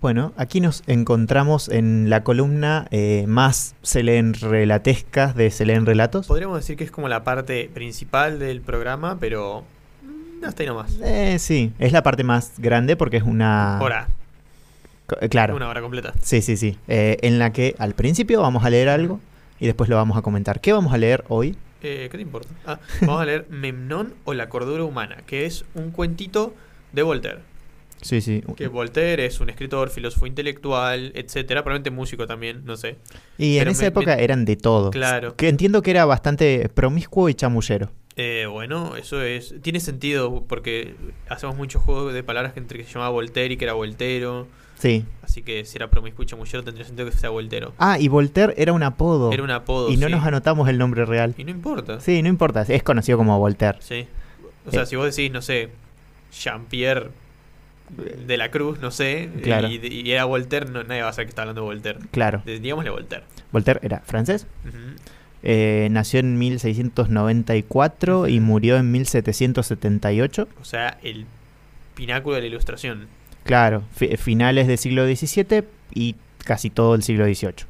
Bueno, aquí nos encontramos en la columna eh, más se leen relatescas de se leen relatos. Podríamos decir que es como la parte principal del programa, pero mm, hasta ahí nomás. Eh, sí, es la parte más grande porque es una... Hora, eh, Claro. una hora completa. Sí, sí, sí. Eh, en la que al principio vamos a leer algo y después lo vamos a comentar. ¿Qué vamos a leer hoy? Eh, ¿Qué te importa? Ah, vamos a leer Memnón o la cordura humana, que es un cuentito de Voltaire. Sí, sí. Que Voltaire es un escritor, filósofo intelectual, etcétera, probablemente músico también, no sé. Y en esa me- época me- eran de todo. Claro. Que entiendo que era bastante promiscuo y chamullero. Eh, bueno, eso es. Tiene sentido porque hacemos muchos juegos de palabras que entre que se llamaba Voltaire y que era Voltero. Sí. Así que si era promiscuo y chamullero tendría sentido que sea Voltero. Ah, y Voltaire era un apodo. Era un apodo. y no sí. nos anotamos el nombre real. Y no importa. Sí, no importa. Es conocido como Voltaire. Sí. O sea, Eh. si vos decís, no sé, Jean-Pierre de la Cruz, no sé, Claro. y, y era Voltaire, no, nadie va a saber que está hablando de Voltaire. Claro. Digámosle Voltaire. Voltaire era francés. Eh, nació en 1694 y Ujú. murió en 1778. O sea, el pináculo de la ilustración. Claro, fi- finales del siglo XVII y casi todo el siglo XVIII.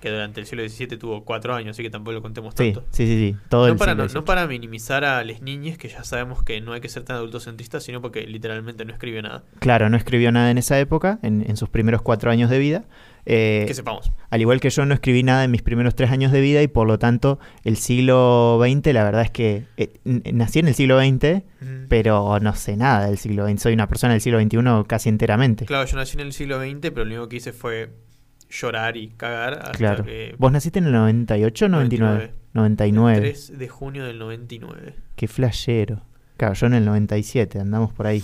Que durante el siglo XVII tuvo cuatro años, así que tampoco lo contemos tanto. sí, sí, sí. Todo No el para, no, no para minimizar a las niñas, que ya sabemos que no hay que ser tan adultocentristas, sino porque literalmente no escribió nada. Claro, no escribió nada en esa época, en, en sus primeros cuatro años de vida. Eh, que sepamos. al igual que yo no escribí nada en mis primeros tres años de vida y por lo tanto el siglo XX, la verdad es que eh, nací en el siglo XX, pero no sé nada del siglo XX. Soy una persona del siglo XXI casi enteramente. Claro, yo nací en el siglo XX, pero lo único que hice fue llorar y cagar hasta Claro. que... ¿Vos naciste en el 98 o 99? 99. 3 de junio del 99. Qué flashero. Claro, yo en el 97, andamos por ahí.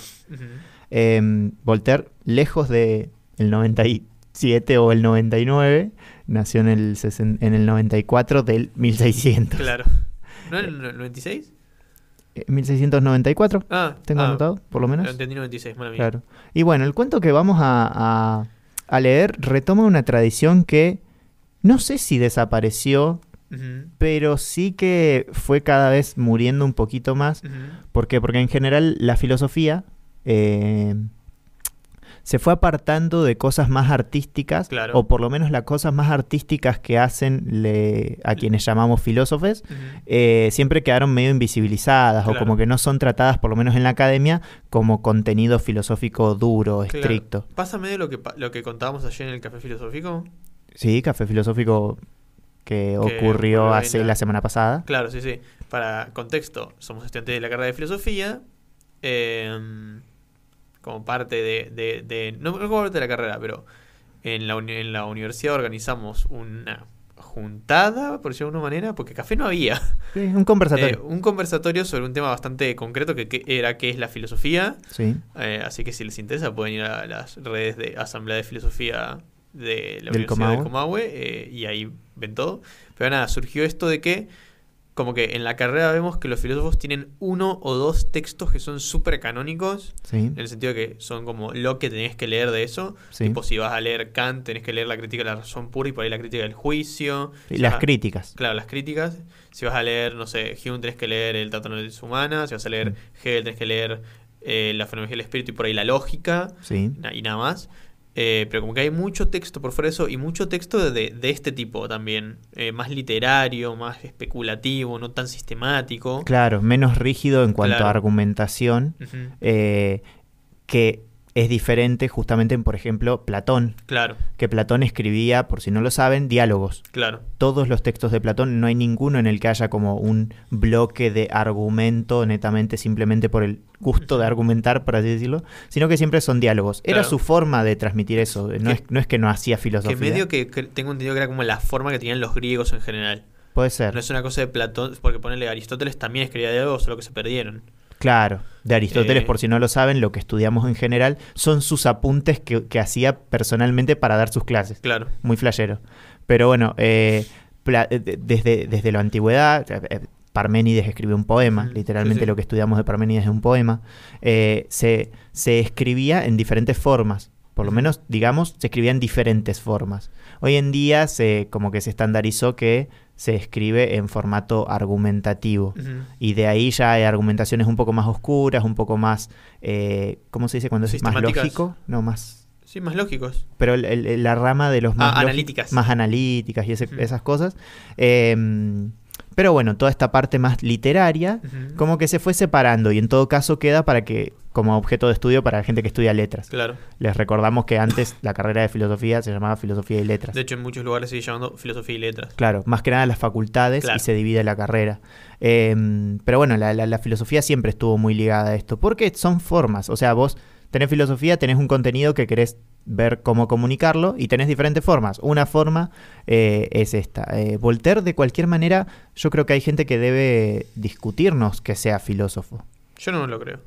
Eh, Voltaire, lejos de el 97 o el 99, nació en el, en el 94 del 1600. Claro. ¿No en el 96? Eh, 1694, Ah, tengo ah, anotado, por lo menos. Entendí 96, mala mía. Claro. Y bueno, el cuento que vamos a, a- a leer retoma una tradición que no sé si desapareció, pero sí que fue cada vez muriendo un poquito más. ujú. ¿Por qué? Porque en general la filosofía eh, se fue apartando de cosas más artísticas, Claro. o por lo menos las cosas más artísticas que hacen le- a quienes llamamos filósofos, eh, siempre quedaron medio invisibilizadas o como que no son tratadas, por lo menos en la academia, como contenido filosófico duro, Claro. estricto. Pasa medio lo que, lo que contábamos ayer en el café filosófico. Sí, café filosófico que, Que ocurrió hace la- la semana pasada. Claro, sí, sí. Para contexto, somos estudiantes de la carrera de filosofía. eh, como parte de, de- de- No como parte de la carrera, pero en la, en la universidad organizamos una juntada, por decirlo de alguna manera, porque café no había. Sí, un conversatorio. Eh, un conversatorio sobre un tema bastante concreto que, que era qué es la filosofía. sí. Eh, así que si les interesa pueden ir a las redes de Asamblea de Filosofía de la Del Universidad del Comahue. Comahue eh, y ahí ven todo. Pero nada, surgió esto de que como que en la carrera vemos que los filósofos tienen uno o dos textos que son súper canónicos, Sí. en el sentido de que son como lo que tenés que leer de eso. Sí. Tipo, si vas a leer Kant, tenés que leer la crítica de la razón pura y por ahí la crítica del juicio. Y Si las a- críticas. Claro, las críticas. Si vas a leer, no sé, Hume tenés que leer el Tratado de Humana. Si vas a leer Mm. Hegel tenés que leer eh, la fenomenología del espíritu y por ahí la lógica Sí. y nada más. Eh, pero como que hay mucho texto por fuera de eso y mucho texto de, de este tipo también. eh, más literario, más especulativo, no tan sistemático. Claro, menos rígido en cuanto Claro. a argumentación, eh, que es diferente justamente en, por ejemplo, Platón, Claro, que Platón escribía, por si no lo saben, diálogos. claro. Todos los textos de Platón, no hay ninguno en el que haya como un bloque de argumento netamente simplemente por el gusto de argumentar, por así decirlo, sino que siempre son diálogos. Era su forma de transmitir eso, no, Que- es, no es que no hacía Que filosofía. medio que, que tengo entendido que era como la forma que tenían los griegos en general. Puede ser. No es una cosa de Platón, porque ponerle Aristóteles también escribía diálogos, solo que se perdieron. Claro, de Aristóteles, Eh, por si no lo saben, lo que estudiamos en general son sus apuntes que, que hacía personalmente para dar sus clases. Claro. Muy flashero. Pero bueno, eh, eh, de- desde, desde la antigüedad, Parménides escribió un poema, Ujú, literalmente sí, sí. lo que estudiamos de Parménides es un poema. Eh, se, se escribía en diferentes formas. Por lo menos, digamos, se escribía en diferentes formas. Hoy en día se como que se estandarizó que se escribe en formato argumentativo. Y de ahí ya hay argumentaciones un poco más oscuras, un poco más, eh, ¿cómo se dice cuando es más lógico? No, más Sí, más lógicos. Pero el- el- la rama de los más, Ah, lógi- analíticas. más analíticas y ese- esas cosas. Eh, pero bueno, toda esta parte más literaria, como que se fue separando y en todo caso queda para que como objeto de estudio para la gente que estudia letras. Claro. Les recordamos que antes la carrera de filosofía se llamaba filosofía y letras. De hecho, en muchos lugares se sigue llamando filosofía y letras. Claro, más que nada las facultades Claro. y se divide la carrera. Eh, pero bueno, la, la- la filosofía siempre estuvo muy ligada a esto, porque son formas. O sea, vos tenés filosofía, tenés un contenido que querés ver cómo comunicarlo y tenés diferentes formas. Una forma eh, es esta. Eh, Voltaire, de cualquier manera, yo creo que hay gente que debe discutirnos que sea filósofo, Yo no lo creo.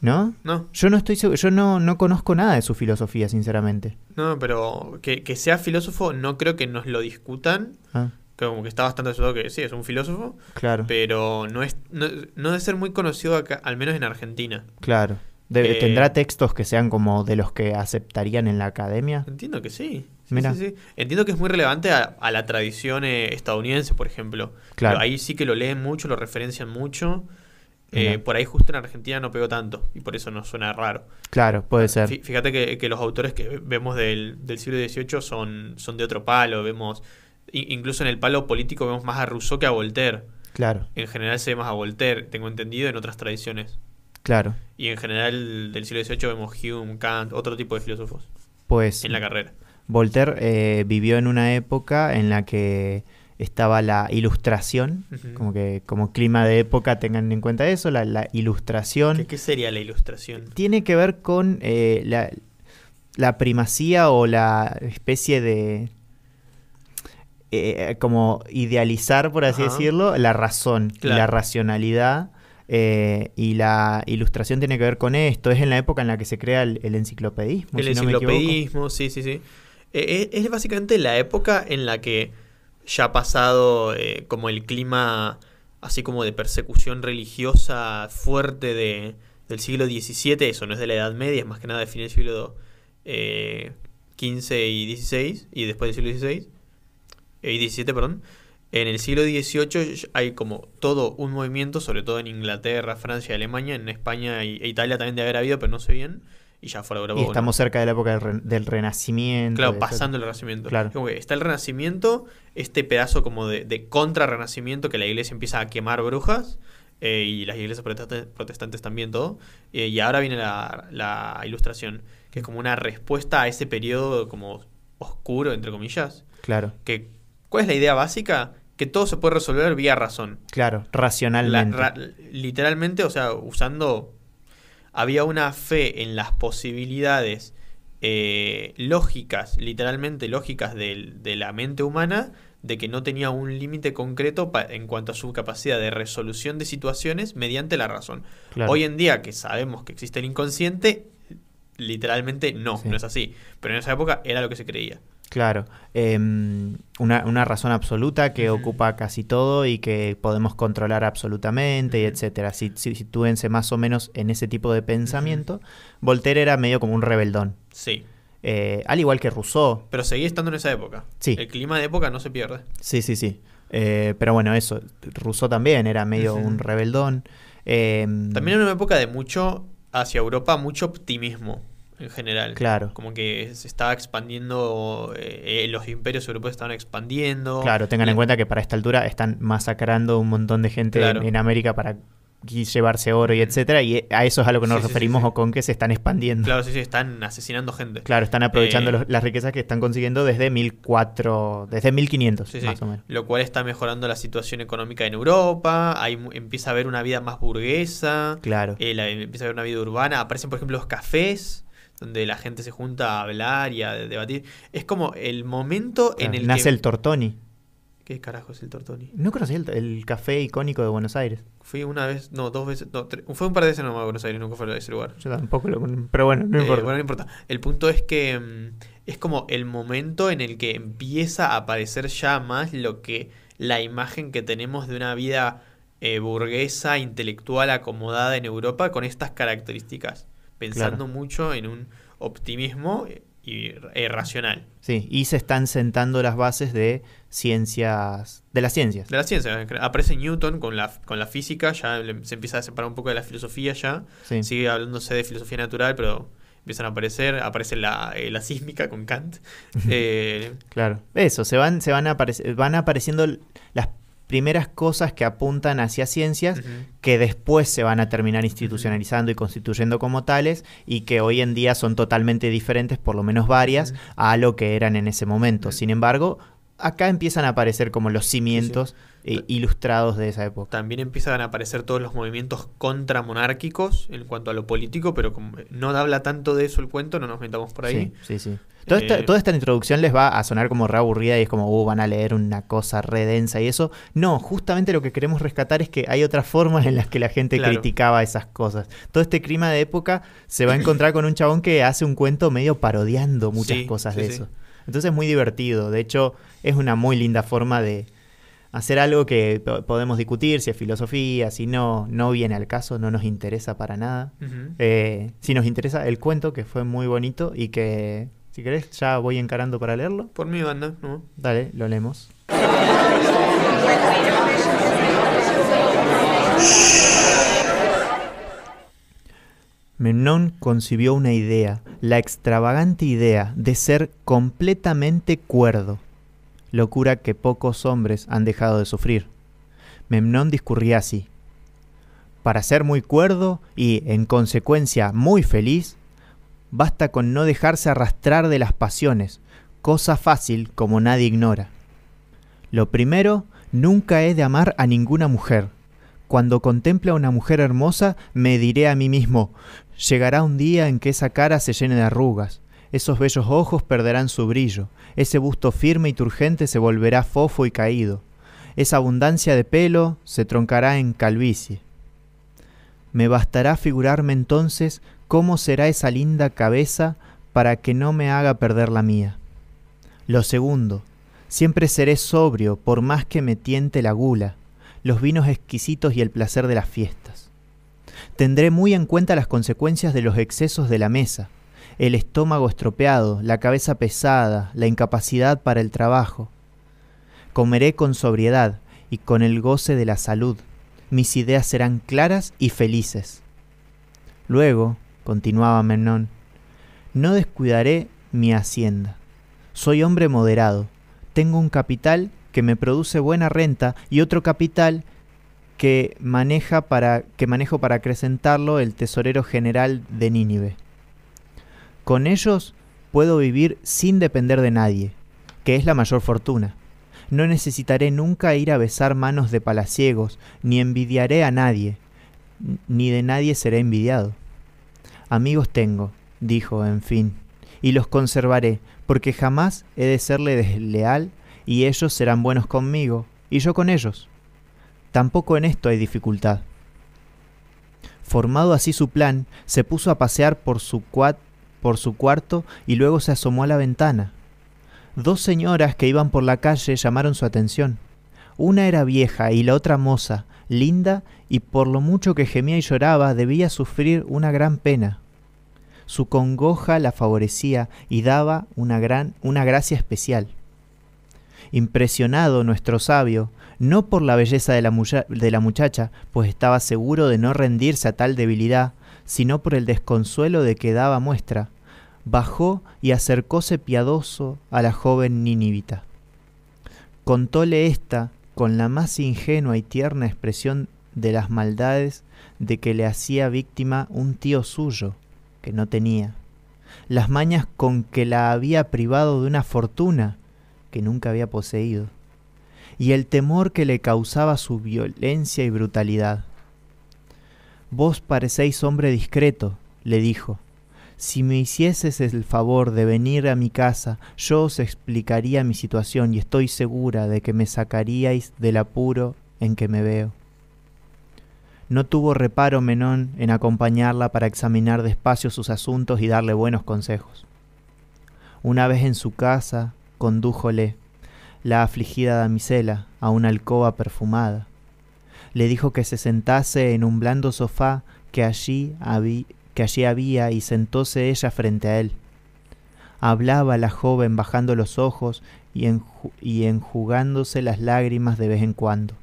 ¿no? No, Yo no estoy seguro, yo no, no conozco nada de su filosofía, sinceramente. no, pero que, que sea filósofo no creo que nos lo discutan. Ah, que Como que está bastante asegurado que sí, es un filósofo. claro, Pero no es no, no debe ser muy conocido acá, al menos en Argentina. claro. Eh, ¿Tendrá textos que sean como de los que aceptarían en la academia? Entiendo que sí. Sí, Mira. sí, sí. Entiendo que es muy relevante a, a la tradición eh, estadounidense, por ejemplo. Claro. Pero ahí sí que lo leen mucho, lo referencian mucho. Eh, por ahí justo en Argentina no pegó tanto y por eso nos suena raro. Claro, puede ser. Fí- Fíjate que, que los autores que vemos del, del siglo XVIII son, son de otro palo. Vemos, incluso en el palo político vemos más a Rousseau que a Voltaire. Claro, En general se ve más a Voltaire, tengo entendido, en otras tradiciones. Claro. Y en general del siglo XVIII vemos Hume, Kant, otro tipo de filósofos Pues en la carrera. Voltaire eh, vivió en una época en la que estaba la ilustración, como que como clima de época tengan en cuenta eso, la, la ilustración. ¿Qué, qué sería la ilustración? Tiene que ver con eh, la, la primacía o la especie de... eh, como idealizar, por así decirlo, la razón y Claro. la racionalidad. Eh, y la ilustración tiene que ver con esto. Es en la época en la que se crea el, el enciclopedismo. El si no enciclopedismo, sí, sí, sí. Eh, eh, es básicamente la época en la que ya ha pasado eh, como el clima así como de persecución religiosa fuerte de, del siglo XVII, eso no es de la Edad Media, es más que nada de fin del siglo XV y XVI, y después del siglo XVI, y XVII, perdón. En el siglo XVIII hay como todo un movimiento, sobre todo en Inglaterra, Francia, Alemania, en España e Italia también de haber habido, pero no sé bien, y ya fuera Europa. Y bueno. estamos cerca de la época del, re- del Renacimiento. Claro, de- pasando el Renacimiento. Claro. Como que está el Renacimiento, este pedazo como de, de contra-Renacimiento que la iglesia empieza a quemar brujas, eh, y las iglesias protesta- protestantes también todo, eh, y ahora viene la, la ilustración, que es como una respuesta a ese periodo como oscuro, entre comillas, Claro, que ¿cuál es la idea básica? Que todo se puede resolver vía razón. claro, La- racionalmente. ra- literalmente, o sea, usando. Había una fe en las posibilidades eh, lógicas, literalmente lógicas de, la mente humana, de que no tenía un límite concreto pa- en cuanto a su capacidad de resolución de situaciones mediante la razón. Claro. Hoy en día, que sabemos que existe el inconsciente, literalmente no, Sí. no es así. Pero en esa época era lo que se creía. Claro, em, una, una razón absoluta que ocupa casi todo y que podemos controlar absolutamente y etcétera. Si, si, sitúense más o menos en ese tipo de pensamiento, Voltaire era medio como un rebeldón, Sí. Eh, al igual que Rousseau. Pero seguía estando en esa época. Sí. El clima de época no se pierde. Sí, sí, sí. Eh, pero bueno, eso, Rousseau también era medio un rebeldón. Em, También en una época de mucho, hacia Europa, mucho optimismo en general. Claro. Como que se estaba expandiendo, eh, los imperios europeos estaban expandiendo. Claro, tengan en cuenta que para esta altura están masacrando un montón de gente Claro. en, en América para llevarse oro y etcétera, y a eso es a lo que nos Sí, sí, sí, referimos sí. o con que se están expandiendo. Claro, sí, sí, están asesinando gente. Claro, están aprovechando Eh, los- las riquezas que están consiguiendo desde 1400, desde 1500 Sí, sí. más o menos. Lo cual está mejorando la situación económica en Europa. Hay, empieza a haber una vida más burguesa. Claro. eh, la- empieza a haber una vida urbana. Aparecen, por ejemplo, los cafés, donde la gente se junta a hablar y a debatir. Es como el momento en el Nace que... el Tortoni. ¿Qué carajo es el Tortoni? ¿No conocí el, el café icónico de Buenos Aires? Fui una vez, no, dos veces, no, tres- fue un par de veces nomás a Buenos Aires, nunca fue a ese lugar. Yo tampoco lo Pero bueno, no Eh, importa. bueno, no importa. El punto es que mm, es como el momento en el que empieza a aparecer ya más lo que la imagen que tenemos de una vida eh, burguesa, intelectual, acomodada en Europa con estas características. Pensando Claro. mucho en un optimismo eh, y, eh, racional. Sí, y se están sentando las bases de ciencias. de las ciencias. De la ciencia. Aparece Newton con la, con la física, ya se empieza a separar un poco de la filosofía ya. Sí. Sigue hablándose de filosofía natural, pero empiezan a aparecer, aparece la, eh, la sísmica con Kant. Eh, Claro. Eso, se van, se van, aparec- van apareciendo las primeras cosas que apuntan hacia ciencias que después se van a terminar institucionalizando y constituyendo como tales y que hoy en día son totalmente diferentes, por lo menos varias, a lo que eran en ese momento. Sin embargo, acá empiezan a aparecer como los cimientos eh, ilustrados de esa época. También empiezan a aparecer todos los movimientos contramonárquicos en cuanto a lo político, pero como no habla tanto de eso el cuento, no nos metamos por ahí. Sí, sí, sí. Toda, esta, Eh, toda esta introducción les va a sonar como re aburrida y es como, uh, van a leer una cosa re densa y eso. No, justamente lo que queremos rescatar es que hay otras formas en las que la gente Claro. criticaba esas cosas. Todo este clima de época se va a encontrar con un chabón que hace un cuento medio parodiando muchas Sí, cosas sí, de eso. Entonces es muy divertido. De hecho, es una muy linda forma de hacer algo que po- podemos discutir, si es filosofía, si no, no viene al caso, no nos interesa para nada. Eh, si nos interesa el cuento, que fue muy bonito y que, si querés, ya voy encarando para leerlo. Por mi banda, ¿no? Dale, lo leemos. Memnón concibió una idea, la extravagante idea de ser completamente cuerdo, locura que pocos hombres han dejado de sufrir. Memnón discurría así. Para ser muy cuerdo y, en consecuencia, muy feliz, basta con no dejarse arrastrar de las pasiones, cosa fácil como nadie ignora. Lo primero, nunca he de amar a ninguna mujer. Cuando contemple a una mujer hermosa, me diré a mí mismo, llegará un día en que esa cara se llene de arrugas, esos bellos ojos perderán su brillo, ese busto firme y turgente se volverá fofo y caído, esa abundancia de pelo se troncará en calvicie. Me bastará figurarme entonces cómo será esa linda cabeza para que no me haga perder la mía. Lo segundo, siempre seré sobrio por más que me tiente la gula, los vinos exquisitos y el placer de las fiestas. Tendré muy en cuenta las consecuencias de los excesos de la mesa, el estómago estropeado, la cabeza pesada, la incapacidad para el trabajo. Comeré con sobriedad y con el goce de la salud. Mis ideas serán claras y felices. Luego, continuaba Memnón, no descuidaré mi hacienda. Soy hombre moderado. Tengo un capital que me produce buena renta y otro capital que maneja para que manejo para acrecentarlo el tesorero general de Nínive. Con ellos puedo vivir sin depender de nadie, que es la mayor fortuna. No necesitaré nunca ir a besar manos de palaciegos, ni envidiaré a nadie, ni de nadie seré envidiado. Amigos tengo, dijo, en fin, y los conservaré, porque jamás he de serle desleal, y ellos serán buenos conmigo, y yo con ellos. Tampoco en esto hay dificultad. Formado así su plan, se puso a pasear por su, cuat- por su cuarto y luego se asomó a la ventana. Dos señoras que iban por la calle llamaron su atención. Una era vieja y la otra moza, linda, y por lo mucho que gemía y lloraba debía sufrir una gran pena. Su congoja la favorecía y daba una gran una gracia especial. Impresionado nuestro sabio, no por la belleza de la, muchacha, pues estaba seguro de no rendirse a tal debilidad, sino por el desconsuelo de que daba muestra, bajó y acercóse piadoso a la joven ninivita. Contóle ésta con la más ingenua y tierna expresión de las maldades de que le hacía víctima un tío suyo, que no tenía, las mañas con que la había privado de una fortuna que nunca había poseído, y el temor que le causaba su violencia y brutalidad. Vos parecéis hombre discreto, le dijo. Si me hicieses el favor de venir a mi casa, yo os explicaría mi situación y estoy segura de que me sacaríais del apuro en que me veo. No tuvo reparo Menón en acompañarla para examinar despacio sus asuntos y darle buenos consejos. Una vez en su casa, condújole la afligida damisela a una alcoba perfumada. Le dijo que se sentase en un blando sofá que allí, allí había y sentóse ella frente a él. Hablaba la joven bajando los ojos y enjugándose las lágrimas de vez en cuando.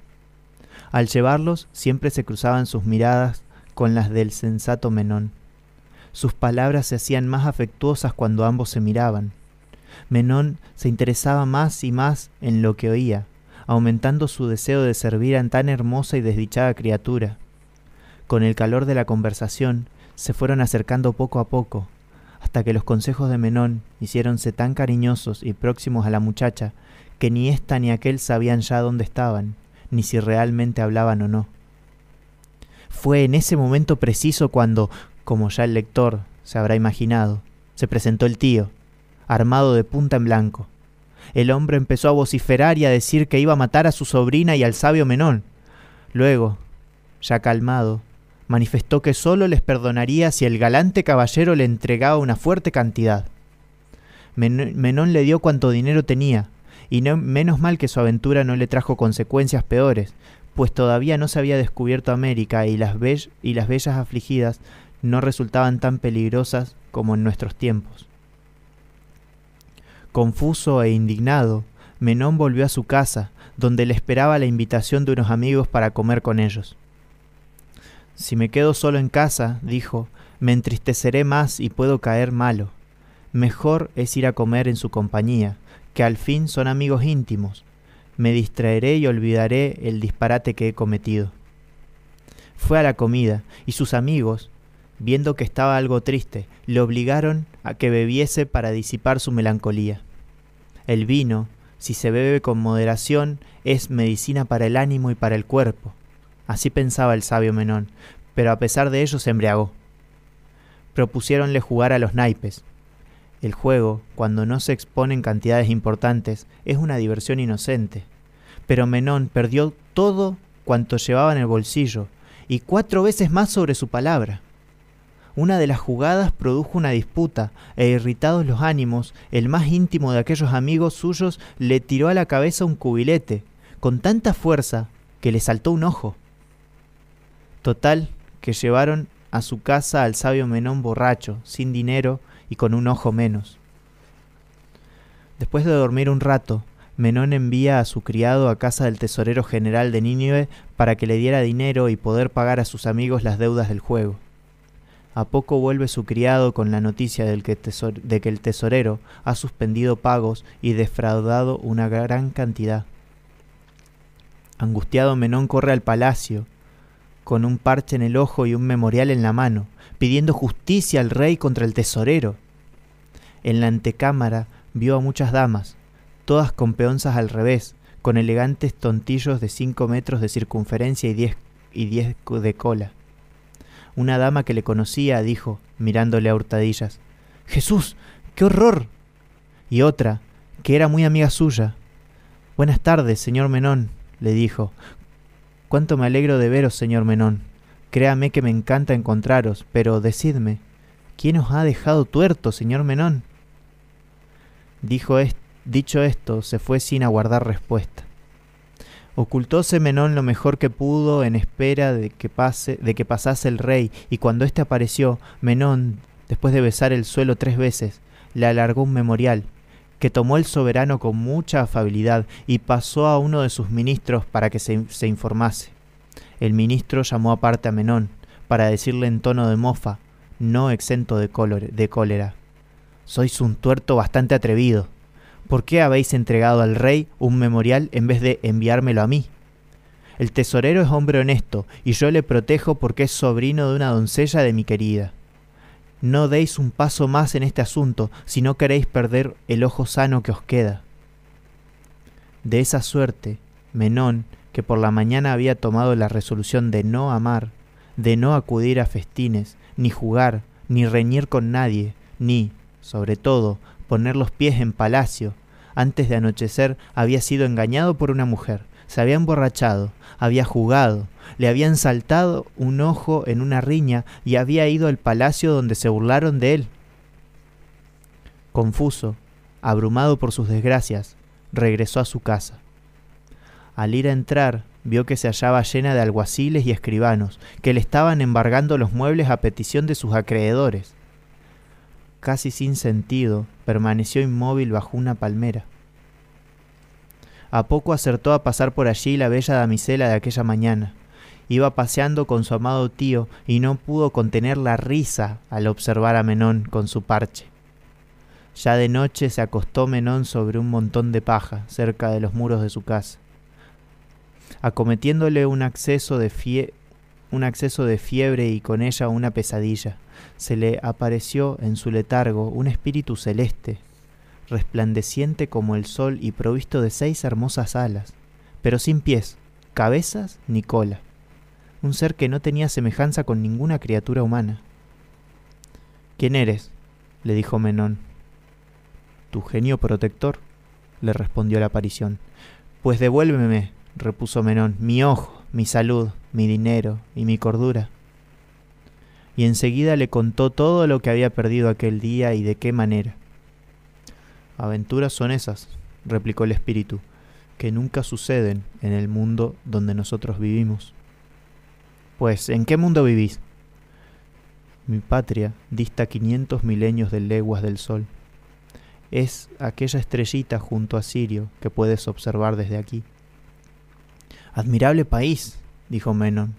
Al llevarlos siempre se cruzaban sus miradas con las del sensato Menón. Sus palabras se hacían más afectuosas cuando ambos se miraban. Menón se interesaba más y más en lo que oía, aumentando su deseo de servir a tan hermosa y desdichada criatura. Con el calor de la conversación, se fueron acercando poco a poco, hasta que los consejos de Menón hiciéronse tan cariñosos y próximos a la muchacha que ni ésta ni aquel sabían ya dónde estaban, ni si realmente hablaban o no. Fue en ese momento preciso cuando, como ya el lector se habrá imaginado, se presentó el tío, armado de punta en blanco. El hombre empezó a vociferar y a decir que iba a matar a su sobrina y al sabio Menón. Luego, ya calmado, manifestó que sólo les perdonaría si el galante caballero le entregaba una fuerte cantidad. Menón le dio cuanto dinero tenía, y no, menos mal que su aventura no le trajo consecuencias peores, pues todavía no se había descubierto América y las, y las bellas afligidas no resultaban tan peligrosas como en nuestros tiempos. Confuso e indignado, Menón volvió a su casa, donde le esperaba la invitación de unos amigos para comer con ellos. Si me quedo solo en casa, dijo, me entristeceré más y puedo caer malo. Mejor es ir a comer en su compañía, que al fin son amigos íntimos. Me distraeré y olvidaré el disparate que he cometido. Fue a la comida, y sus amigos, viendo que estaba algo triste, le obligaron a que bebiese para disipar su melancolía. El vino, si se bebe con moderación, es medicina para el ánimo y para el cuerpo. Así pensaba el sabio Menón, pero a pesar de ello se embriagó. Propusiéronle jugar a los naipes. El juego, cuando no se exponen cantidades importantes, es una diversión inocente. Pero Menón perdió todo cuanto llevaba en el bolsillo, y cuatro veces más sobre su palabra. Una de las jugadas produjo una disputa, e irritados los ánimos, el más íntimo de aquellos amigos suyos le tiró a la cabeza un cubilete, con tanta fuerza que le saltó un ojo. Total, que llevaron a su casa al sabio Menón borracho, sin dinero y con un ojo menos. Después de dormir un rato, Menón envía a su criado a casa del tesorero general de Nínive para que le diera dinero y poder pagar a sus amigos las deudas del juego. A poco vuelve su criado con la noticia de que el tesorero ha suspendido pagos y defraudado una gran cantidad. Angustiado Menón corre al palacio con un parche en el ojo y un memorial en la mano, pidiendo justicia al rey contra el tesorero. En la antecámara vio a muchas damas, todas con peonzas al revés, con elegantes tontillos de cinco metros de circunferencia y diez, y diez de cola. Una dama que le conocía dijo, mirándole a hurtadillas, Jesús, qué horror. Y otra, que era muy amiga suya, Buenas tardes, señor Menón, le dijo, Cuánto me alegro de veros, señor Menón. Créame que me encanta encontraros, pero decidme, ¿quién os ha dejado tuerto, señor Menón? Dijo dicho esto, se fue sin aguardar respuesta. Ocultóse Menón lo mejor que pudo en espera de que, pase, de que pasase el rey, y cuando éste apareció, Menón, después de besar el suelo tres veces, le alargó un memorial, que tomó el soberano con mucha afabilidad y pasó a uno de sus ministros para que se, informase. El ministro llamó aparte a Menón para decirle en tono de mofa, no exento de, de cólera. Sois un tuerto bastante atrevido. ¿Por qué habéis entregado al rey un memorial en vez de enviármelo a mí? El tesorero es hombre honesto, y yo le protejo porque es sobrino de una doncella de mi querida. No deis un paso más en este asunto si no queréis perder el ojo sano que os queda. De esa suerte, Menón, que por la mañana había tomado la resolución de no amar, de no acudir a festines, ni jugar, ni reñir con nadie, ni, sobre todo, poner los pies en palacio, antes de anochecer había sido engañado por una mujer, se había emborrachado, había jugado, le habían saltado un ojo en una riña y había ido al palacio donde se burlaron de él. Confuso, abrumado por sus desgracias, regresó a su casa. Al ir a entrar, vio que se hallaba llena de alguaciles y escribanos, que le estaban embargando los muebles a petición de sus acreedores. Casi sin sentido, permaneció inmóvil bajo una palmera. A poco acertó a pasar por allí la bella damisela de aquella mañana, Iba paseando con su amado tío y no pudo contener la risa al observar a Menón con su parche. Ya de noche se acostó Menón sobre un montón de paja cerca de los muros de su casa. Acometiéndole un acceso de, un acceso de fiebre y con ella una pesadilla, se le apareció en su letargo un espíritu celeste, resplandeciente como el sol y provisto de seis hermosas alas, pero sin pies, cabezas ni cola un ser que no tenía semejanza con ninguna criatura humana. ¿Quién eres? le dijo Menón. Tu genio protector, le respondió la aparición. Pues devuélveme, repuso Menón, mi ojo, mi salud, mi dinero y mi cordura. Y enseguida le contó todo lo que había perdido aquel día y de qué manera. Aventuras son esas, replicó el espíritu, que nunca suceden en el mundo donde nosotros vivimos. Pues, ¿en qué mundo vivís? Mi patria dista quinientos milenios de leguas del sol. Es aquella estrellita junto a Sirio que puedes observar desde aquí. Admirable país, dijo Menon.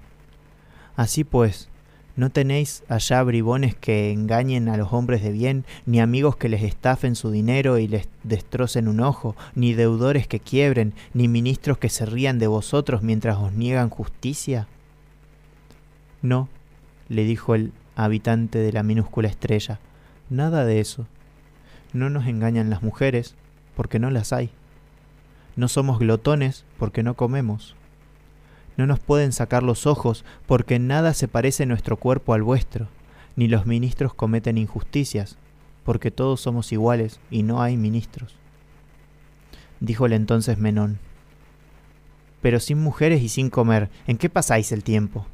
Así pues, ¿no tenéis allá bribones que engañen a los hombres de bien, ni amigos que les estafen su dinero y les destrocen un ojo, ni deudores que quiebren, ni ministros que se rían de vosotros mientras os niegan justicia? No, le dijo el habitante de la minúscula estrella, nada de eso. No nos engañan las mujeres, porque no las hay. No somos glotones, porque no comemos. No nos pueden sacar los ojos, porque nada se parece nuestro cuerpo al vuestro, ni los ministros cometen injusticias, porque todos somos iguales y no hay ministros. Díjole entonces Menón, Pero sin mujeres y sin comer, ¿en qué pasáis el tiempo?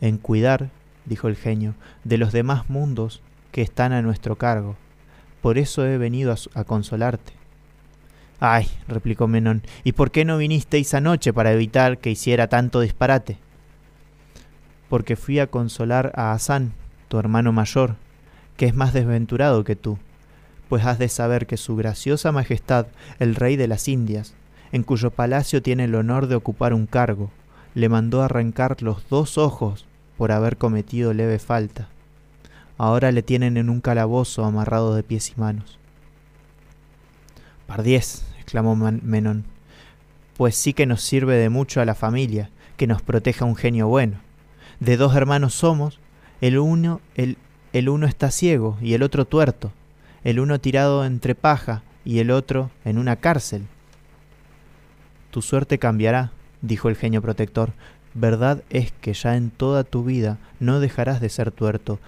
en cuidar, dijo el genio, de los demás mundos que están a nuestro cargo. Por eso he venido a, consolarte. Ay, replicó Menón, ¿y por qué no vinisteis anoche para evitar que hiciera tanto disparate? Porque fui a consolar a Hasán, tu hermano mayor, que es más desventurado que tú, pues has de saber que su graciosa majestad, el rey de las Indias, en cuyo palacio tiene el honor de ocupar un cargo, le mandó arrancar los dos ojos por haber cometido leve falta. Ahora le tienen en un calabozo amarrado de pies y manos. Pardiez, exclamó Menón, pues sí que nos sirve de mucho a la familia, que nos proteja un genio bueno. De dos hermanos somos, el uno, el, el uno está ciego y el otro tuerto, el uno tirado entre paja y el otro en una cárcel. Tu suerte cambiará, dijo el genio protector, Verdad es que ya en toda tu vida no dejarás de ser tuerto,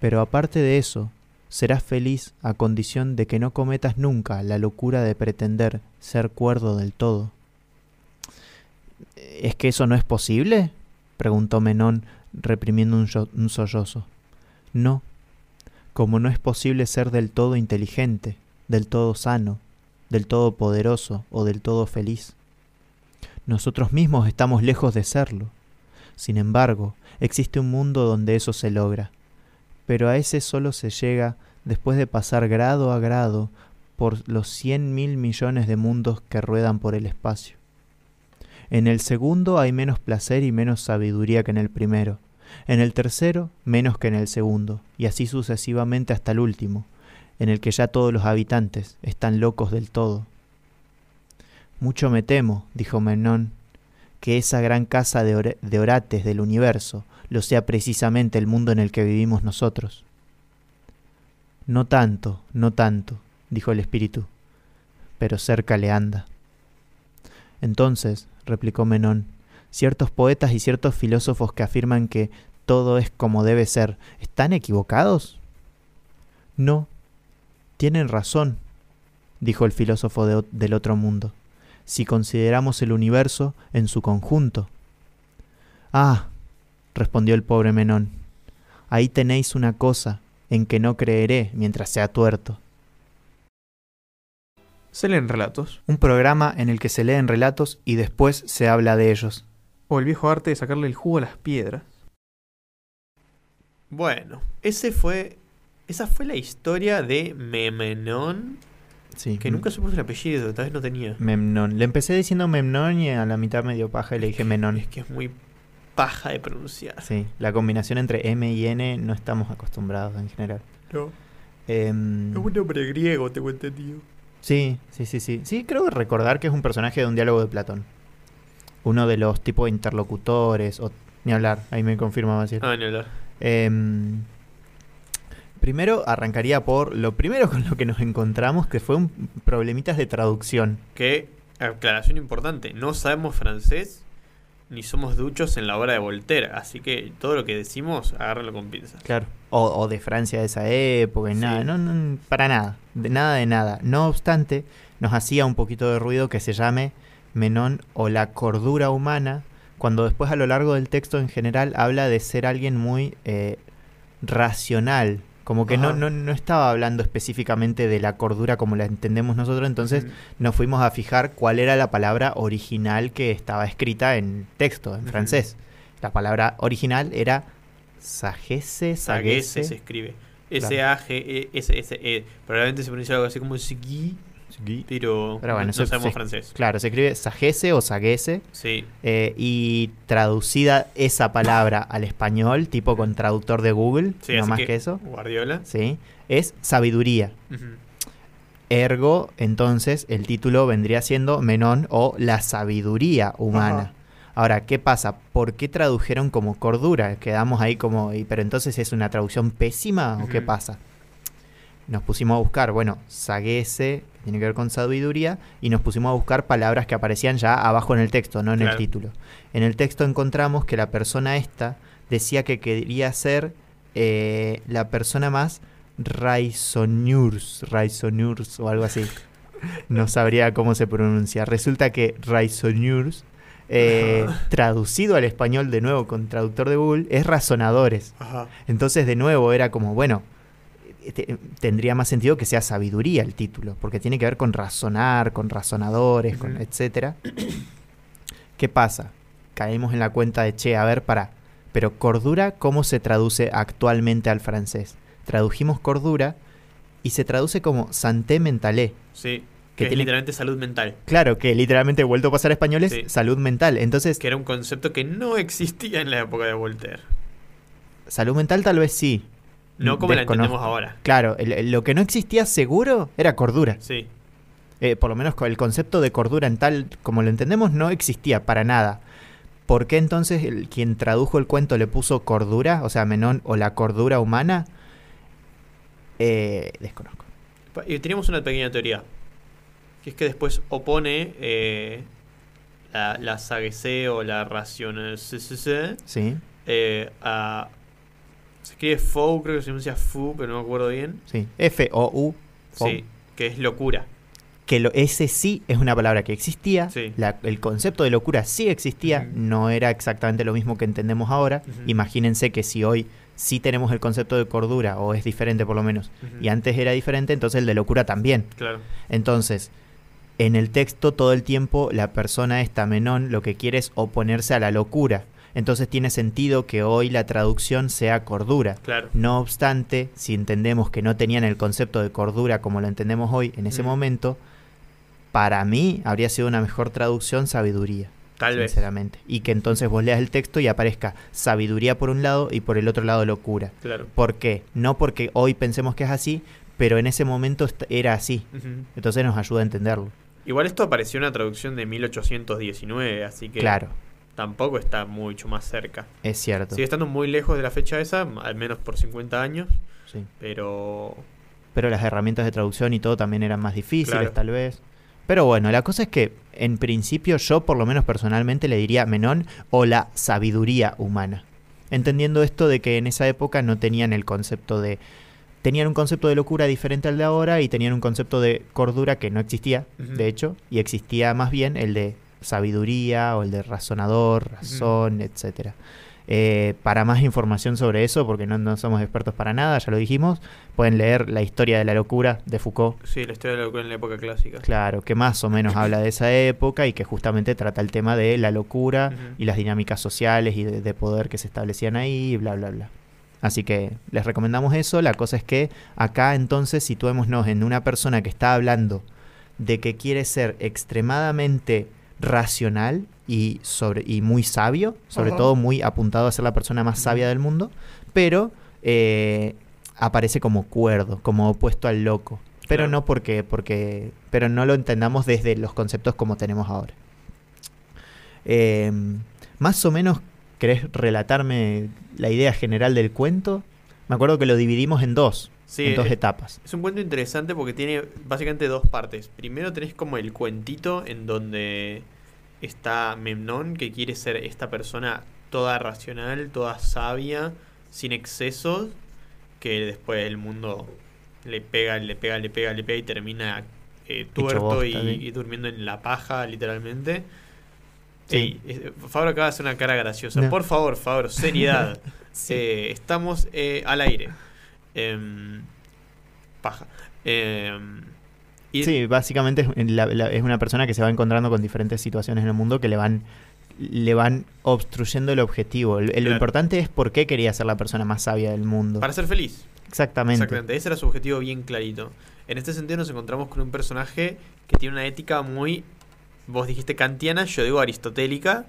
pero aparte de eso, serás feliz a condición de que no cometas nunca la locura de pretender ser cuerdo del todo. ¿Es que eso no es posible? preguntó Menón, reprimiendo un, sollozo. No, como no es posible ser del todo inteligente, del todo sano, del todo poderoso o del todo feliz. Nosotros mismos estamos lejos de serlo. Sin embargo, existe un mundo donde eso se logra, pero a ese solo se llega después de pasar grado a grado por los cien mil millones de mundos que ruedan por el espacio. En el segundo hay menos placer y menos sabiduría que en el primero, en el tercero menos que en el segundo, y así sucesivamente hasta el último, en el que ya todos los habitantes están locos del todo. Mucho me temo, dijo Menón, que esa gran casa de, de orates del universo lo sea precisamente el mundo en el que vivimos nosotros. No tanto, no tanto, dijo el espíritu, pero cerca le anda. Entonces, replicó Menón, ciertos poetas y ciertos filósofos que afirman que todo es como debe ser, ¿están equivocados? No, tienen razón, dijo el filósofo del otro mundo si consideramos el universo en su conjunto. Ah, respondió el pobre Menón, ahí tenéis una cosa en que no creeré mientras sea tuerto. Se leen relatos. Un programa en el que se leen relatos y después se habla de ellos. O el viejo arte de sacarle el jugo a las piedras. Bueno, ese fue. Esa fue la historia de Memenón que nunca supo el apellido, tal vez no tenía. Memnón. Le empecé diciendo Memnón y a la mitad me dio paja y le dije Menón. Es que es muy paja de pronunciar. Sí, la combinación entre M y N no estamos acostumbrados en general. No. Em, Es un nombre griego, tengo entendido. Sí, sí, sí, sí. Sí, creo recordar que es un personaje de un diálogo de Platón. Uno de los tipos de interlocutores, o ni hablar, ahí me confirma Maciel. Ah, ni hablar. Em, primero arrancaría por lo primero con lo que nos encontramos, que fue un problemitas de traducción. Que, aclaración importante, no sabemos francés ni somos duchos en la obra de Voltaire, así que todo lo que decimos, agárrenlo con pinzas. Claro. O, o de Francia de esa época, y Sí. nada, no, no, para nada, de nada de nada. No obstante, nos hacía un poquito de ruido que se llame Menón o la cordura humana, cuando después a lo largo del texto en general habla de ser alguien muy eh, racional, como que no, no, no estaba hablando específicamente de la cordura como la entendemos nosotros, entonces nos fuimos a fijar cuál era la palabra original que estaba escrita en texto, en francés. La palabra original era sagesse, sagesse. se escribe. S-A-G-E-S-S-E. Probablemente se pronuncia algo así como Sigui, pero, Pero bueno, no, sabemos se- francés. Claro, se escribe sagesse o sagesse. Sí, eh, y traducida esa palabra al español, tipo con traductor de Google, sí no más que, eso, Guardiola. ¿sí? es sabiduría. Ergo, entonces, el título vendría siendo Menón o la sabiduría humana. Ahora, ¿qué pasa? ¿Por qué tradujeron como cordura? Quedamos ahí como, ¿y pero entonces es una traducción pésima o qué pasa? Nos pusimos a buscar, bueno, sagese, que tiene que ver con sabiduría, y nos pusimos a buscar palabras que aparecían ya abajo en el texto, no en el título. En el texto encontramos que la persona esta decía que quería ser eh, la persona más raisonurs, raisonurs o algo así. No sabría cómo se pronuncia. Resulta que raisonurs, eh, traducido al español de nuevo con traductor de Google, es razonadores. Ajá. Entonces, de nuevo, era como, bueno, te- tendría más sentido que sea sabiduría el título, porque tiene que ver con razonar, con razonadores, con etcétera. ¿Qué pasa? Caemos en la cuenta de, che, a ver, para, pero cordura, ¿cómo se traduce actualmente al francés? Tradujimos cordura y se traduce como santé mentalé. Sí, Que que es tiene- literalmente salud mental. Claro, que literalmente vuelto a pasar a español es Sí. salud mental. Entonces, Que era un concepto que no existía en la época de Voltaire. salud mental tal vez sí. No como la entendemos ahora. Claro, el- lo que no existía seguro era cordura. Sí. Eh, por lo menos el concepto de cordura en tal como lo entendemos no existía para nada. ¿Por qué entonces el, quien tradujo el cuento le puso cordura, o sea, Menón o la cordura humana? Eh, desconozco. Y teníamos una pequeña teoría. Que es que después opone eh, la, la sagesse o la racional Sí, eh, a. Se escribe fou, creo que se pronuncia fu, pero no me acuerdo bien. sí. F-O-U. fo- Sí, que es locura. Que lo, ese sí es una palabra que existía. Sí. la- el concepto de locura sí existía. No era exactamente lo mismo que entendemos ahora. Imagínense que si hoy sí tenemos el concepto de cordura, o es diferente por lo menos, y antes era diferente, entonces el de locura también. Claro. Entonces, en el texto todo el tiempo la persona esta Menón lo que quiere es oponerse a la locura. Entonces tiene sentido que hoy la traducción sea cordura. Claro. No obstante, si entendemos que no tenían el concepto de cordura como lo entendemos hoy en ese Mm. momento, para mí habría sido una mejor traducción sabiduría, Tal vez. sinceramente. Y que entonces vos leas el texto y aparezca sabiduría por un lado y por el otro lado locura. Claro. ¿Por qué? No porque hoy pensemos que es así, pero en ese momento era así. Entonces nos ayuda a entenderlo. Igual esto apareció en una traducción de 1819, así que Claro, tampoco está mucho más cerca. es cierto. Sigue estando muy lejos de la fecha esa, al menos por 50 años, sí. pero Pero las herramientas de traducción y todo también eran más difíciles, Claro. tal vez. Pero bueno, la cosa es que en principio yo por lo menos personalmente le diría Menón o la sabiduría humana. Entendiendo esto de que en esa época no tenían el concepto de... Tenían un concepto de locura diferente al de ahora y tenían un concepto de cordura que no existía, de hecho, y existía más bien el de sabiduría o el de razonador, razón, etcétera. Eh, para más información sobre eso, porque no, no somos expertos para nada, ya lo dijimos, pueden leer La historia de la locura de Foucault, sí, la historia de la locura en la época clásica. claro, que más o menos habla de esa época y que justamente trata el tema de la locura y las dinámicas sociales y de, de poder que se establecían ahí, y bla, bla, bla. Así que les recomendamos eso. La cosa es que acá entonces situémonos en una persona que está hablando de que quiere ser extremadamente racional y, sobre, y muy sabio, sobre todo muy apuntado a ser la persona más sabia del mundo, pero eh, aparece como cuerdo, como opuesto al loco. Pero Claro. no porque, porque, pero no lo entendamos desde los conceptos como tenemos ahora. Eh, más o menos, ¿querés relatarme la idea general del cuento? Me acuerdo que lo dividimos en dos, Sí, en dos es- etapas. Es un cuento interesante porque tiene básicamente dos partes. Primero tenés como el cuentito en donde está Memnón, que quiere ser esta persona toda racional, toda sabia, sin excesos, que después el mundo le pega, le pega, le pega, le pega y termina eh, tuerto bosta, y, sí. y durmiendo en la paja, literalmente. Sí. Ey, Fabro acaba de hacer una cara graciosa. No. Por favor, Fabro, seriedad. Eh, estamos eh, al aire. Em, paja. Em, y- Sí, básicamente es, la- la- es una persona que se va encontrando con diferentes situaciones en el mundo que le van le van obstruyendo el objetivo. El- el- Lo importante es por qué quería ser la persona más sabia del mundo. Para ser feliz. Exactamente. Exactamente. Ese era su objetivo bien clarito. En este sentido nos encontramos con un personaje que tiene una ética muy... Vos dijiste kantiana, yo digo aristotélica.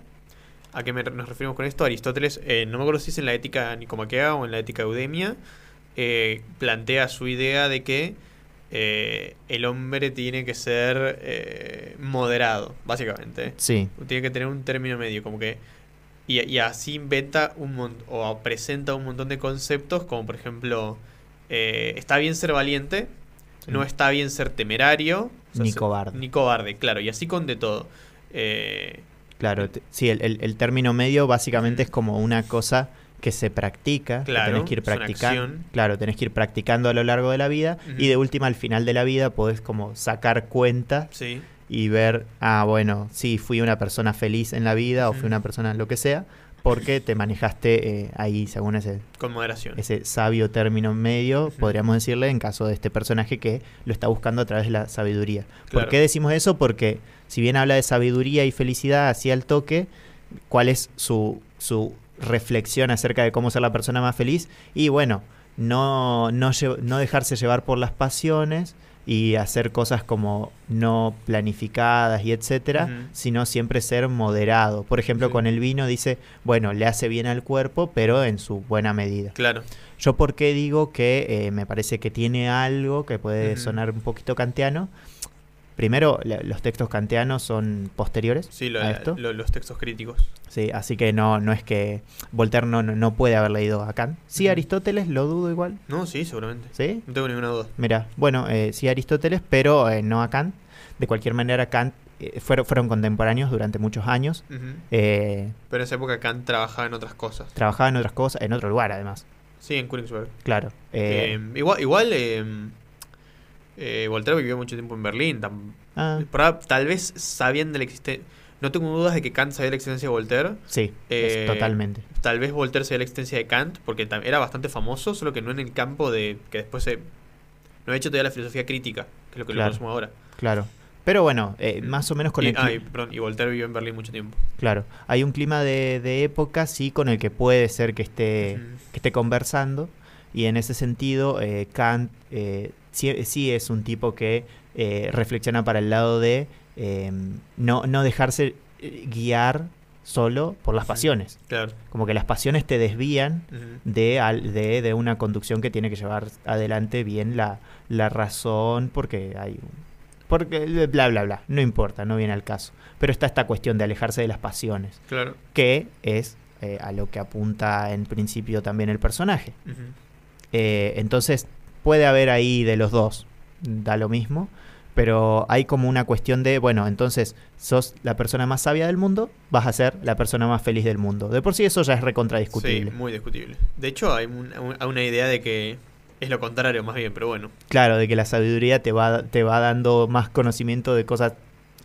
¿A qué me- nos referimos con esto? Aristóteles, eh, no me acuerdo si es en la ética nicomaquea o en la ética eudemia, eh, plantea su idea de que eh, el hombre tiene que ser eh, moderado, básicamente. Sí, Tiene que tener un término medio, como que. Y, y así inventa un o presenta un montón de conceptos, como por ejemplo, eh, está bien ser valiente, Sí. no está bien ser temerario, Ni ser- cobarde. Ni cobarde, claro, y así con de todo. Eh, claro. sí, el, el- el término medio básicamente es como una cosa que se practica, que Claro, tenés que ir practicando. Claro, tenés que ir practicando a lo largo de la vida y de última al final de la vida podés como sacar cuenta sí, y ver, ah, bueno, sí, fui una persona feliz en la vida o fui una persona lo que sea, porque te manejaste eh, ahí según ese, con moderación. ese sabio término medio, podríamos decirle, en caso de este personaje que lo está buscando a través de la sabiduría. ¿Por qué decimos eso? Porque si bien habla de sabiduría y felicidad así al toque, ¿cuál es su, su reflexión acerca de cómo ser la persona más feliz? Y bueno, no, no dejarse llevar por las pasiones y hacer cosas como no planificadas y etcétera, sino siempre ser moderado. Por ejemplo, Sí. con el vino dice, bueno, le hace bien al cuerpo, pero en su buena medida. Claro, Yo por qué digo que eh, me parece que tiene algo que puede sonar un poquito kantiano. Primero, la- los textos kantianos son posteriores sí, lo- a esto. lo- los textos críticos. Sí, así que no, no es que Voltaire no, no, puede haber leído a Kant. Sí. Aristóteles, lo dudo igual. No, sí, seguramente. ¿Sí? No tengo ninguna duda. Mira, bueno, eh, sí Aristóteles, pero eh, no a Kant. De cualquier manera, Kant eh, fueron, fueron contemporáneos durante muchos años. Pero en esa época Kant trabajaba en otras cosas. trabajaba en otras cosas, en otro lugar además. Sí, en Königsberg. Claro. Igual, igual eh, Voltaire vivió mucho tiempo en Berlín. tam- ah, por tal vez sabían de la existencia. No tengo dudas de que Kant sabía la existencia de Voltaire. sí, eh, totalmente. Tal vez Voltaire sabía la existencia de Kant, porque era bastante famoso, solo que no en el campo de que después se. No ha hecho todavía la filosofía crítica, que es lo que Claro. lo conocemos ahora. Claro. Pero bueno, eh, más o menos con y, el ah, y, perdón, y Voltaire vivió en Berlín mucho tiempo. Claro. Hay un clima de, de época, sí, con el que puede ser que esté, que esté conversando. Y en ese sentido, eh, Kant eh, sí, sí es un tipo que eh, reflexiona para el lado de eh, no, no dejarse eh, guiar solo por las pasiones. Claro. Como que las pasiones te desvían de, al- de, de una conducción que tiene que llevar adelante bien la, la razón, porque hay un- porque bla bla bla, no importa, no viene al caso. Pero está esta cuestión de alejarse de las pasiones, Claro. que es eh, a lo que apunta en principio también el personaje. Ujú. Eh, entonces puede haber ahí de los dos, da lo mismo, pero hay como una cuestión de, bueno, entonces sos la persona más sabia del mundo, vas a ser la persona más feliz del mundo. De por sí eso ya es recontradiscutible. Sí, muy discutible. De hecho, hay un- un- una idea de que es lo contrario, más bien, pero bueno. Claro, de que la sabiduría te va, te va dando más conocimiento de cosas,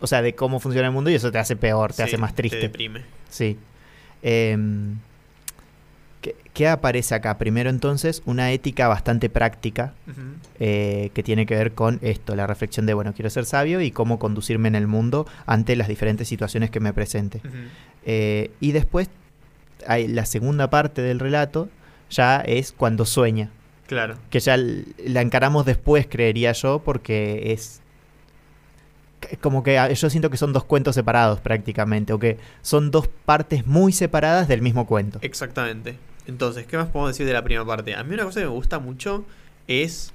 o sea, de cómo funciona el mundo y eso te hace peor, te Sí, hace más Te triste. deprime. Sí. Em, ¿qué, qué aparece acá? Primero entonces, una ética bastante práctica eh, que tiene que ver con esto, la reflexión de, bueno, quiero ser sabio y cómo conducirme en el mundo ante las diferentes situaciones que me presente. Eh, y después, hay la segunda parte del relato ya es cuando sueña Claro. que ya la encaramos después, creería yo, porque es como que ah, yo siento que son dos cuentos separados prácticamente, o que son dos partes muy separadas del mismo cuento. Exactamente. Entonces, ¿qué más podemos decir de la primera parte? A mí una cosa que me gusta mucho es,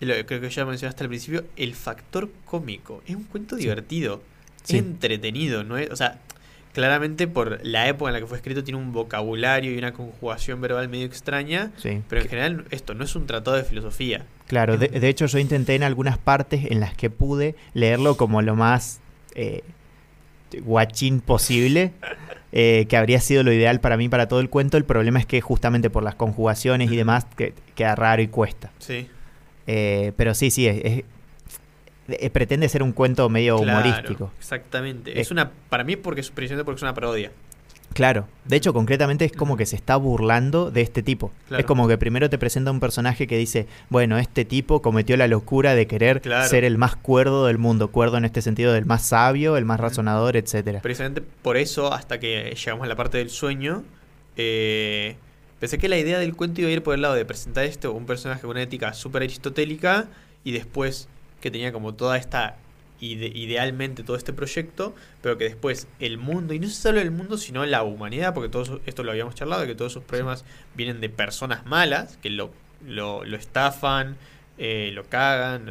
lo que creo que ya mencionaste al principio, el factor cómico. Es un cuento Sí. divertido, Sí. entretenido, ¿no? Es, o sea, claramente por la época en la que fue escrito tiene un vocabulario y una conjugación verbal medio extraña, Sí. pero en general esto no es un tratado de filosofía. Claro, de, de hecho yo intenté en algunas partes en las que pude leerlo como lo más eh, guachín posible, eh, que habría sido lo ideal para mí para todo el cuento. El problema es que justamente por las conjugaciones y demás que, queda raro y cuesta. Sí. Eh, pero sí, sí, es- es- eh, pretende ser un cuento medio Claro, humorístico. Exactamente. Eh. Es una, para mí porque es precisamente porque es una parodia. Claro, de hecho concretamente es como que se está burlando de este tipo. Claro. Es como que primero te presenta un personaje que dice, bueno, este tipo cometió la locura de querer Claro. ser el más cuerdo del mundo, cuerdo en este sentido del más sabio, el más razonador, etcétera. Precisamente por eso, hasta que llegamos a la parte del sueño, eh, pensé que la idea del cuento iba a ir por el lado de presentar esto un personaje con una ética súper aristotélica y después que tenía como toda esta, ide- idealmente todo este proyecto, pero que después el mundo, y no solo el mundo, sino la humanidad, porque todo esto lo habíamos charlado, de que todos esos problemas vienen de personas malas, que lo, lo, lo estafan, eh, lo cagan,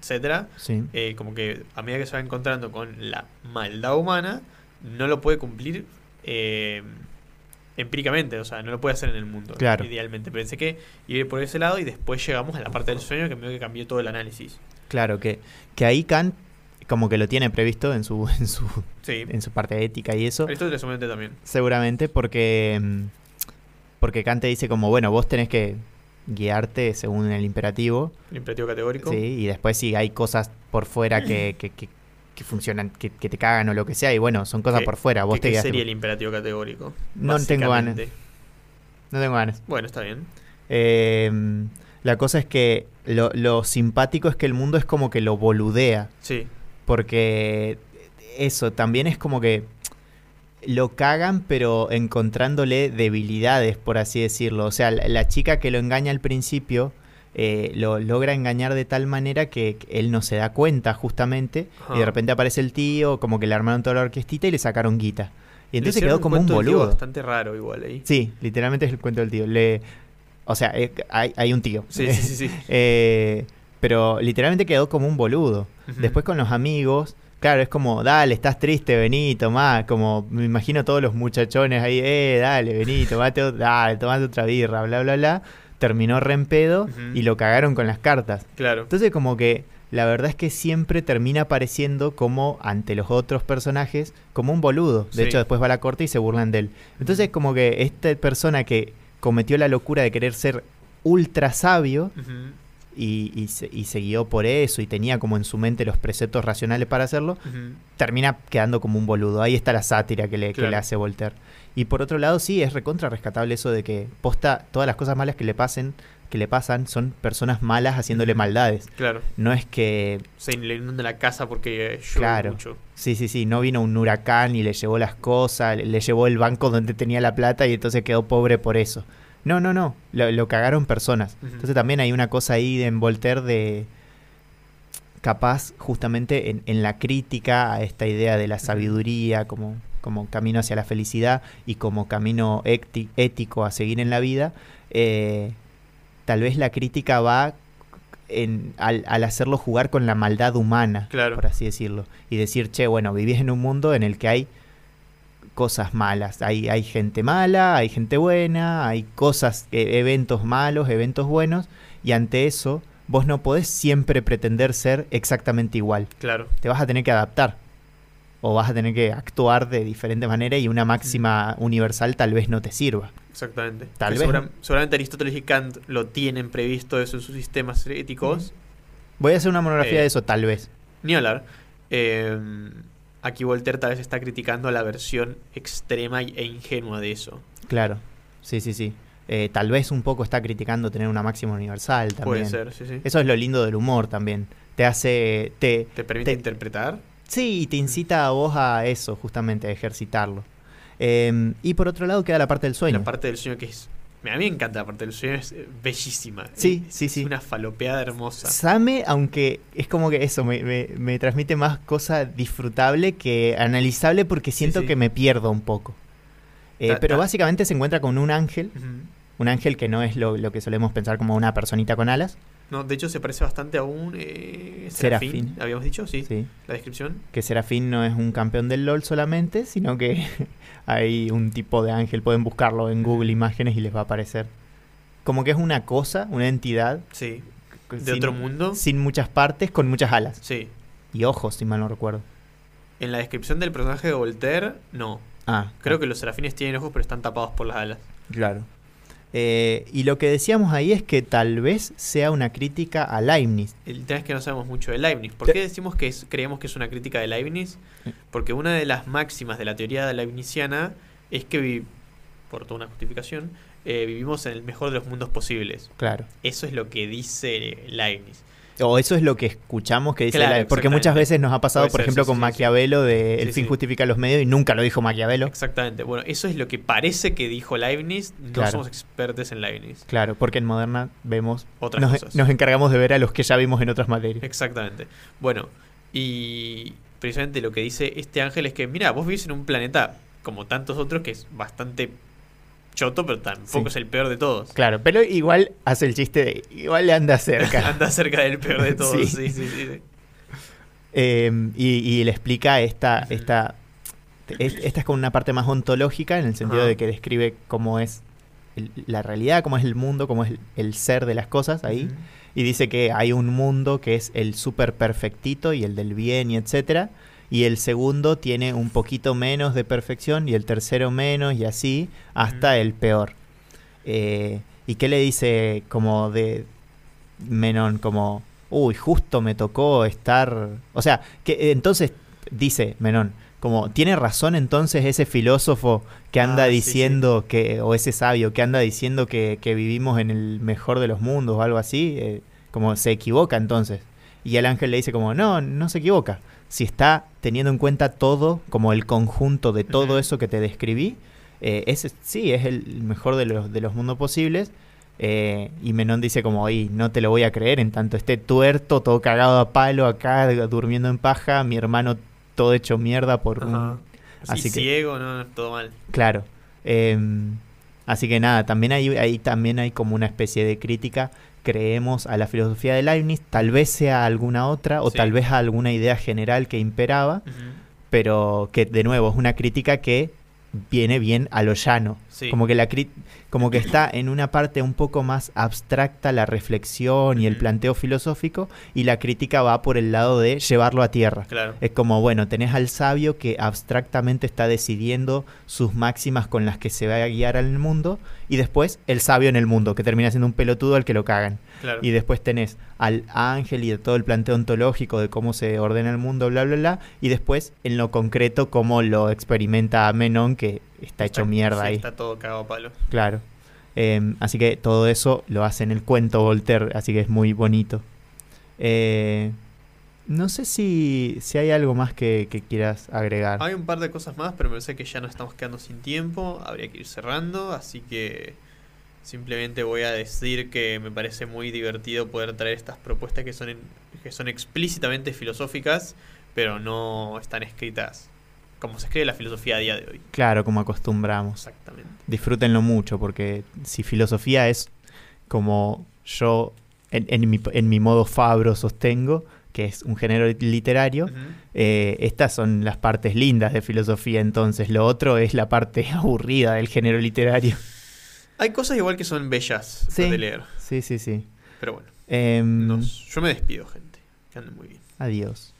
etcétera Sí. eh, como que a medida que se va encontrando con la maldad humana, no lo puede cumplir eh, empíricamente, o sea, no lo puede hacer en el mundo, Claro. idealmente. Pensé que ir por ese lado y después llegamos a la parte del sueño que medio que cambió todo el análisis. Claro, que, que ahí Kant como que lo tiene previsto en su, en su, Sí, en su parte ética y eso. Aristóteles seguramente también. Seguramente porque, mm, porque Kant te dice como, bueno, vos tenés que guiarte según el imperativo. El imperativo categórico. Sí, y después si hay cosas por fuera que, que, que- que funcionan, que, que te cagan o lo que sea, y bueno, son cosas ¿Qué- por fuera. Vos ¿Qué, te qué sería el imperativo categórico? No tengo ganas. No tengo ganas. Bueno, está bien. Eh, la cosa es que lo, lo simpático es que el mundo es como que lo boludea. Sí, Porque eso también es como que lo cagan, pero encontrándole debilidades, por así decirlo. O sea, la, la chica que lo engaña al principio eh, lo logra engañar de tal manera que, él no se da cuenta, justamente. Y de repente aparece el tío, como que le armaron toda la orquestita y le sacaron guita. Y entonces quedó como un tío boludo. bastante raro igual ahí. Sí, literalmente es el cuento del tío. Le, o sea, eh, hay, hay un tío. Sí, sí, sí. sí. Eh, pero literalmente quedó como un boludo. Después con los amigos, claro, es como, dale, estás triste, vení, tomá. Como me imagino todos los muchachones ahí, eh, dale, vení, tomate, dale, tomate otra birra, bla, bla, bla. Terminó re en pedo y lo cagaron con las cartas. Claro. Entonces como que la verdad es que siempre termina apareciendo como ante los otros personajes como un boludo. De Sí. hecho después va a la corte y se burlan de él. Entonces como que esta persona que cometió la locura de querer ser ultra sabio. Y, y se, y se guió por eso y tenía como en su mente los preceptos racionales para hacerlo, termina quedando como un boludo. Ahí está la sátira que le, que le hace Voltaire. Y por otro lado, sí, es recontra rescatable eso de que posta todas las cosas malas que le pasen, que le pasan, son personas malas haciéndole maldades. Claro. No es que Se le inunda la casa porque eh, llueve Claro. mucho. Sí, sí, sí, no vino un huracán y le llevó las cosas, le, le llevó el banco donde tenía la plata y entonces quedó pobre por eso. No, no, no, lo, lo cagaron personas. Entonces también hay una cosa ahí de en Voltaire de capaz justamente en, en la crítica a esta idea de la sabiduría como, como camino hacia la felicidad y como camino éti- ético a seguir en la vida, eh, tal vez la crítica va en, al, al hacerlo jugar con la maldad humana, Claro. por así decirlo, y decir, che, bueno, vivís en un mundo en el que hay cosas malas, hay, hay gente mala, hay gente buena, hay cosas, eh, eventos malos, eventos buenos, y ante eso vos no podés siempre pretender ser exactamente igual, Claro. te vas a tener que adaptar. O vas a tener que actuar de diferente manera y una máxima universal tal vez no te sirva. Exactamente. Tal Que vez- segura- seguramente Aristóteles y Kant lo tienen previsto eso en sus sistemas éticos. Voy a hacer una monografía Eh, de eso, tal vez. Ni hablar. Eh, aquí Voltaire tal vez está criticando la versión extrema e ingenua de eso. Claro. Sí, sí, sí. Eh, tal vez un poco está criticando tener una máxima universal también. Puede ser, sí, sí. Eso es lo lindo del humor también. Te hace. Te, ¿Te permite te- interpretar? sí, y te incita a vos a eso, justamente, a ejercitarlo. Eh, y por otro lado queda la parte del sueño. La parte del sueño que es A mí me encanta la parte del sueño, es eh, bellísima. Sí, Es- sí, es sí. una falopeada hermosa. Same, aunque es como que eso me, me- me transmite más cosa disfrutable que analizable porque siento sí. que me pierdo un poco. Eh, Ta- pero básicamente se encuentra con un ángel, un ángel que no es lo, lo que solemos pensar como una personita con alas, No, de hecho se parece bastante a un eh, serafín, Serafín. habíamos dicho, sí, ¿sí? la descripción. que Serafín no es un campeón del LOL solamente, sino que hay un tipo de ángel, pueden buscarlo en Google Imágenes y les va a aparecer. Como que es una cosa, una entidad. Sí, de sin- otro mundo. Sin muchas partes, con muchas alas. Sí. Y ojos, si mal no recuerdo. En la descripción del personaje de Voltaire, no. Ah, Creo que los serafines tienen ojos, pero están tapados por las alas. Claro. Eh, y lo que decíamos ahí es que tal vez sea una crítica a Leibniz. El tema es que no sabemos mucho de Leibniz. ¿Por qué decimos que es- creemos que es una crítica de Leibniz? Porque una de las máximas de la teoría leibniziana es que, vi- por toda una justificación, eh, vivimos en el mejor de los mundos posibles. Claro. Eso es lo que dice Leibniz. O eso es lo que escuchamos que dice Claro, Leibniz. Porque muchas veces nos ha pasado, Puede por ser, ejemplo, sí, con sí. Maquiavelo de Sí, El fin justifica los medios y nunca lo dijo Maquiavelo. Exactamente. Bueno, eso es lo que parece que dijo Leibniz. No Claro. somos expertos en Leibniz. Claro, porque en Moderna vemos... Otras Nos, cosas. nos encargamos de ver a los que ya vimos en otras materias. Exactamente. Bueno, y precisamente lo que dice este ángel es que, mira, vos vivís en un planeta como tantos otros que es bastante choto, pero tampoco Sí. es el peor de todos. Claro, pero igual hace el chiste de... Igual le anda cerca. Anda cerca del peor de todos. Sí. sí, sí, sí, sí. Eh, y, y le explica esta, esta, es- esta es como una parte más ontológica en el sentido Ajá. de que describe cómo es el- la realidad, cómo es el mundo, cómo es el, el ser de las cosas ahí. Y dice que hay un mundo que es el súper perfectito y el del bien y etcétera. Y el segundo tiene un poquito menos de perfección y el tercero menos y así hasta el peor. Eh, ¿Y qué le dice como de Menón? Como, uy, justo me tocó estar... O sea, que entonces dice Menón, como, ¿tiene razón entonces ese filósofo que anda Ah, sí, diciendo que, o ese sabio que anda diciendo que, que vivimos en el mejor de los mundos o algo así? Eh, como se equivoca entonces. Y el ángel le dice como, no, no se equivoca. Si está teniendo en cuenta todo, como el conjunto de todo eso que te describí, eh, ese sí es el mejor de los, de los mundos posibles. Eh, y Menón dice como, oye, no te lo voy a creer, en tanto esté tuerto, todo cagado a palo acá, durmiendo en paja, mi hermano todo hecho mierda por un... Así y que- ciego, no, no, todo mal. Claro. Em, así que nada, también hay, ahí también hay como una especie de crítica. Creemos a la filosofía de Leibniz, tal vez sea alguna otra, o Sí. tal vez a alguna idea general que imperaba, pero que de nuevo es una crítica que viene bien a lo llano. Sí. Como que la como que está en una parte un poco más abstracta la reflexión y el planteo filosófico y la crítica va por el lado de llevarlo a tierra. Claro. Es como, bueno, tenés al sabio que abstractamente está decidiendo sus máximas con las que se va a guiar al mundo, y después el sabio en el mundo, que termina siendo un pelotudo al que lo cagan. claro. Y después tenés al ángel y de todo el planteo ontológico de cómo se ordena el mundo, bla, bla, bla, y después en lo concreto cómo lo experimenta Menón, que está hecho mierda sí, ahí. Está todo cagado a palo. Claro. Eh, así que todo eso lo hace en el cuento Voltaire, así que es muy bonito. Eh, no sé si, si hay algo más que, que quieras agregar. Hay un par de cosas más, pero me parece que ya nos estamos quedando sin tiempo. Habría que ir cerrando, así que simplemente voy a decir que me parece muy divertido poder traer estas propuestas que son, en- que son explícitamente filosóficas, pero no están escritas como se escribe la filosofía a día de hoy. Claro, como acostumbramos. Exactamente. Disfrútenlo mucho, porque si filosofía es como yo en, en mi, en mi modo Fabro sostengo, que es un género literario, eh, estas son las partes lindas de filosofía, entonces lo otro es la parte aburrida del género literario. Hay cosas igual que son bellas Sí. de leer, Sí, sí, sí. pero bueno, Em, nos- yo me despido, gente. Que anden muy bien. Adiós.